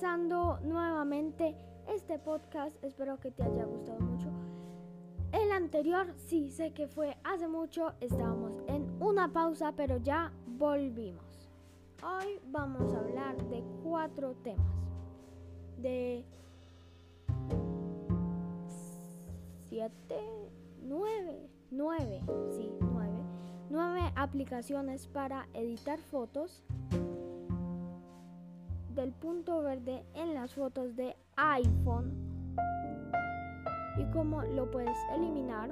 empezando nuevamente este podcast. Espero que te haya gustado mucho. El anterior sí sé que fue hace mucho. Estábamos en una pausa, pero ya volvimos. Hoy vamos a hablar de cuatro temas. De siete, nueve, nueve, sí, nueve. Nueve aplicaciones para editar fotos del punto verde en las fotos de iPhone y cómo lo puedes eliminar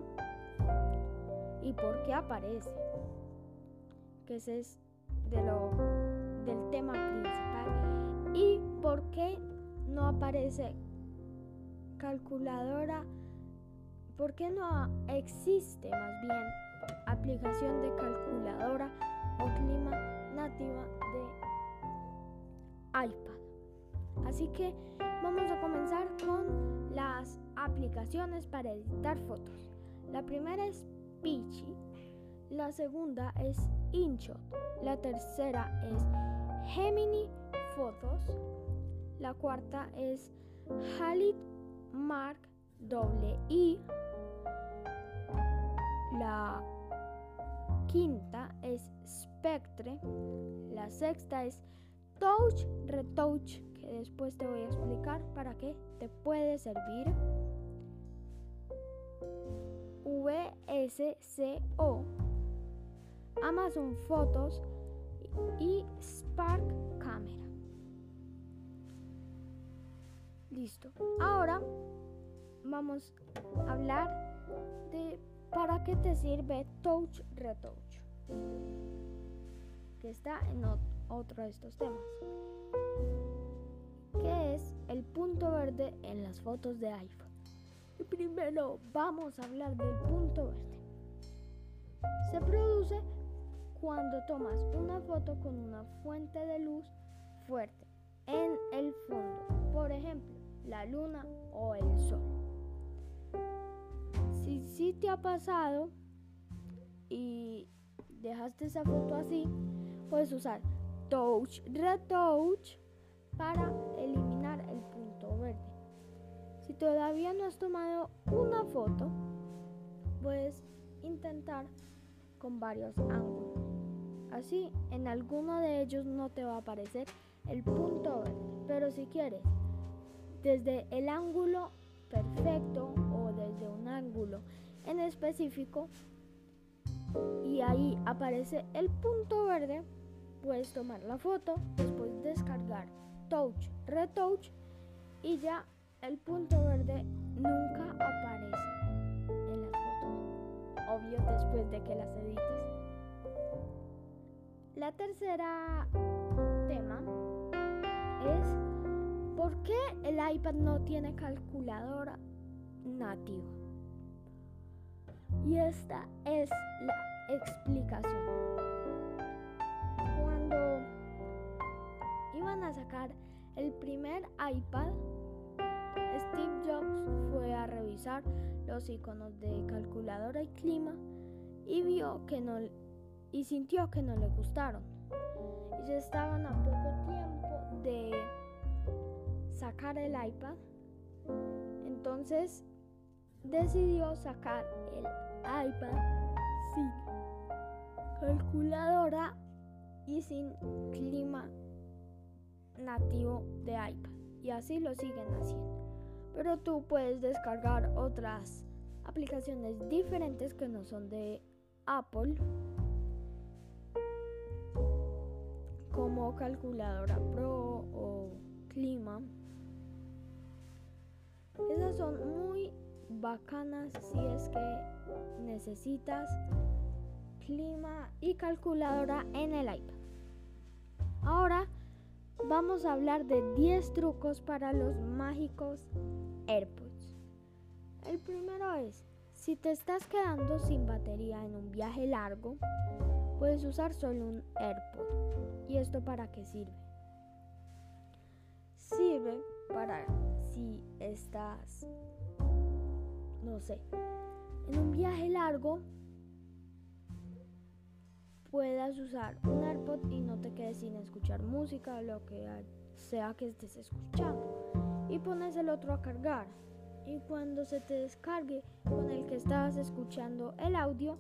y por qué aparece. Que ese es de lo, del tema principal. Y por qué no aparece calculadora. ¿Por qué no existe más bien aplicación de calculadora Así que vamos a comenzar con las aplicaciones para editar fotos. La primera es Peachy, la segunda es InShot, la tercera es Gemini Photos, la cuarta es Halid Mark I, la quinta es Spectre, la sexta es touch, retouch, después te voy a explicar para qué te puede servir. VSCO, Amazon Fotos y Spark Camera. Listo. Ahora vamos a hablar de para qué te sirve Touch Retouch, que está en otro de estos temas, el punto verde en las fotos de iPhone. Y primero vamos a hablar del punto verde. Se produce cuando tomas una foto con una fuente de luz fuerte en el fondo, por ejemplo, la luna o el sol. Si sí te ha pasado y dejaste esa foto así, puedes usar touch, retouch para eliminar. Si todavía no has tomado una foto, puedes intentar con varios ángulos. Así, en alguno de ellos no te va a aparecer el punto verde. Pero si quieres, desde el ángulo perfecto o desde un ángulo en específico, y ahí aparece el punto verde, puedes tomar la foto, después descargar touch, retouch y ya el punto verde nunca aparece en las fotos. Obvio después de que las edites. La tercera tema es ¿por qué el iPad no tiene calculadora nativa? Y esta es la explicación. a sacar el primer iPad, Steve Jobs fue a revisar los iconos de calculadora y clima y vio que no y sintió que no le gustaron. Y ya estaban a poco tiempo de sacar el iPad. Entonces decidió sacar el iPad sin calculadora y sin clima nativo de iPad y así lo siguen haciendo. Pero tú puedes descargar otras aplicaciones diferentes que no son de Apple como calculadora Pro o clima. Esas son muy bacanas si es que necesitas clima y calculadora en el iPad. Ahora vamos a hablar de 10 trucos para los mágicos AirPods. El primero es, si te estás quedando sin batería en un viaje largo, puedes usar solo un AirPod. ¿Y esto para qué sirve? Sirve para si estás, no sé, en un viaje largo puedas usar un AirPod y no te quedes sin escuchar música o lo que sea que estés escuchando y pones el otro a cargar. Y cuando se te descargue con el que estabas escuchando el audio,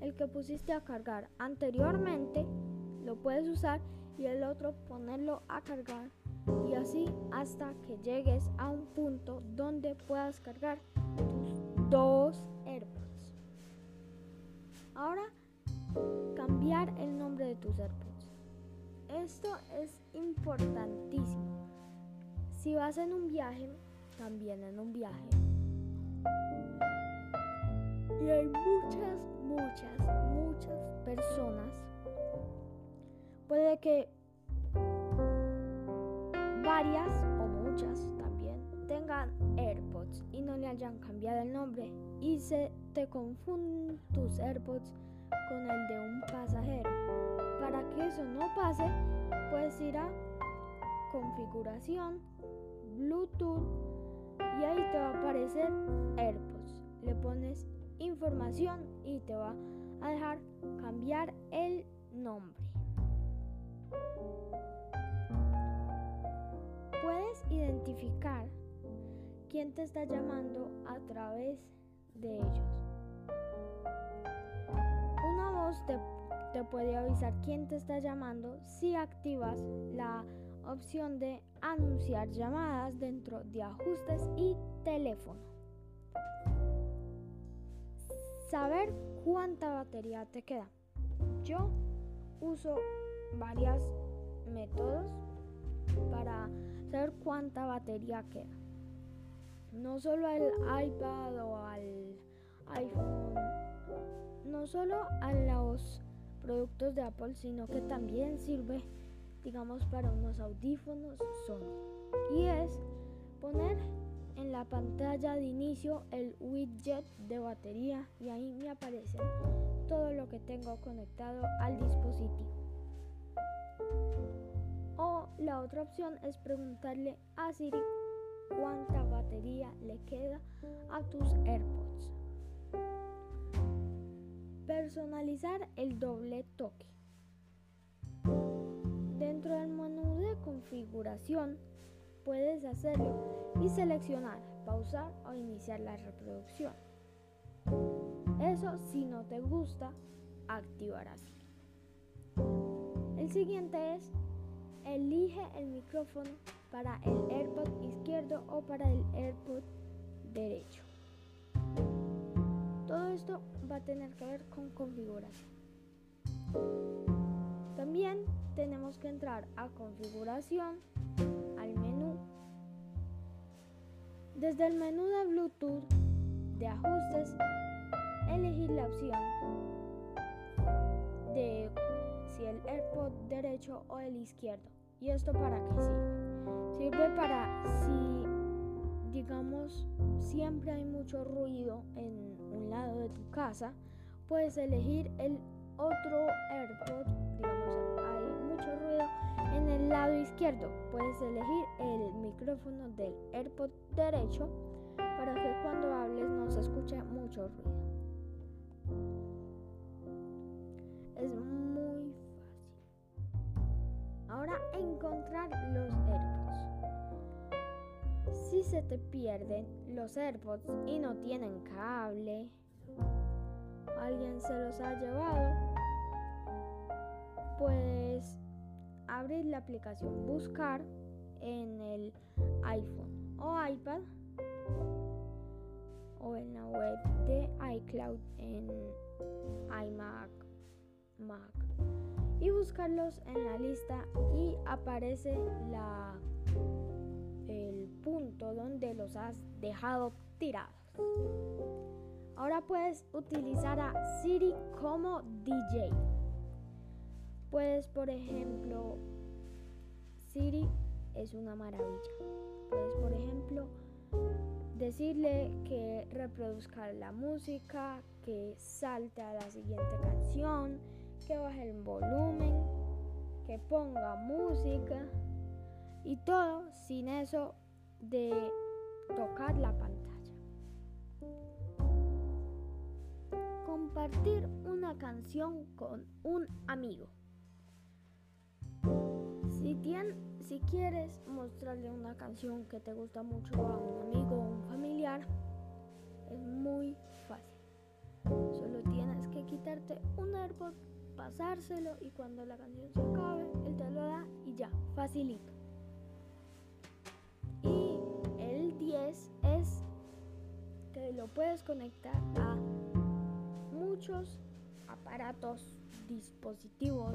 el que pusiste a cargar anteriormente, lo puedes usar y el otro ponerlo a cargar y así hasta que llegues a un punto donde puedas cargar tus dos AirPods. Ahora, cambiar el nombre de tus AirPods. Esto es importantísimo. Si vas en un viaje, también en un viaje. Y hay muchas, muchas, muchas personas. Puede que varias o muchas también tengan AirPods y no le hayan cambiado el nombre y se te confunden tus AirPods con el de un pasajero. Para que eso no pase, puedes ir a configuración, Bluetooth y ahí te va a aparecer AirPods. Le pones información y te va a dejar cambiar el nombre. Puedes identificar quién te está llamando a través de ellos. Una voz te, puede avisar quién te está llamando si activas la opción de anunciar llamadas dentro de ajustes y teléfono. Saber cuánta batería te queda. Yo uso varios métodos para saber cuánta batería queda. No solo al iPad o al iPhone, no solo a los productos de Apple, sino que también sirve, digamos, para unos audífonos Sony. Y es poner en la pantalla de inicio el widget de batería y ahí me aparece todo lo que tengo conectado al dispositivo. O la otra opción es preguntarle a Siri cuánta batería le queda a tus AirPods. Personalizar el doble toque. Configuración puedes hacerlo y seleccionar pausar o iniciar la reproducción. Eso si no te gusta, activarás. El siguiente es Elige el micrófono para el AirPod izquierdo o para el AirPod derecho. Todo esto va a tener que ver con configuración. También tenemos que entrar a configuración, al menú. Desde el menú de Bluetooth de ajustes, elegir la opción de si el AirPod derecho o el izquierdo. ¿Y esto para qué sirve? Sirve para si, digamos, siempre hay mucho ruido en un lado de tu casa, puedes elegir el otro AirPod, digamos, hay mucho ruido en el lado izquierdo, puedes elegir el micrófono del AirPod derecho para que cuando hables no se escuche mucho ruido. Es Ahora encontrar los AirPods. Si se te pierden los AirPods y no tienen cable, alguien se los ha llevado, puedes abrir la aplicación Buscar en el iPhone o iPad o en la web de iCloud en iMac, Mac y buscarlos en la lista y aparece la, el punto donde los has dejado tirados. Ahora puedes utilizar a Siri como DJ. Puedes, por ejemplo, Siri es una maravilla. Puedes, por ejemplo, decirle que reproduzca la música, que salte a la siguiente canción, que baje el volumen, que ponga música y todo sin eso de tocar la pantalla. Compartir una canción con un amigo. Si Si, si quieres mostrarle una canción que te gusta mucho a un amigo o un familiar, es muy fácil. Solo tienes que quitarte un AirPod, pasárselo y cuando la canción se acabe, él te lo da y ya, facilito. Y el 10 es que lo puedes conectar a muchos aparatos, dispositivos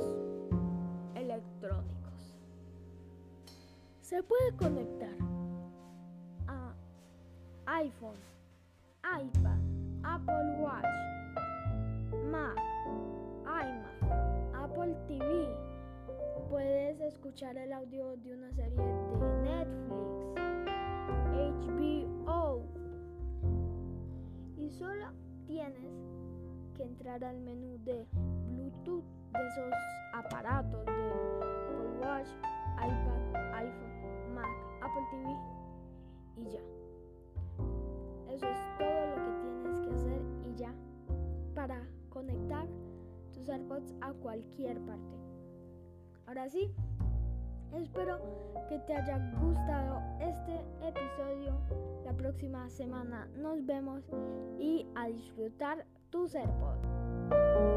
electrónicos. Se puede conectar a iPhone, iPad, Apple Watch, Mac, iMac, Apple TV. Puedes escuchar el audio de una serie de Netflix, HBO. Y solo tienes que entrar al menú de Bluetooth de esos aparatos de Apple Watch, iPad, iPhone, Mac, Apple TV y ya. Eso es todo lo que tienes que hacer y ya para conectar tus AirPods a cualquier parte. Ahora sí, espero que te haya gustado este episodio. La próxima semana nos vemos y a disfrutar tus AirPods.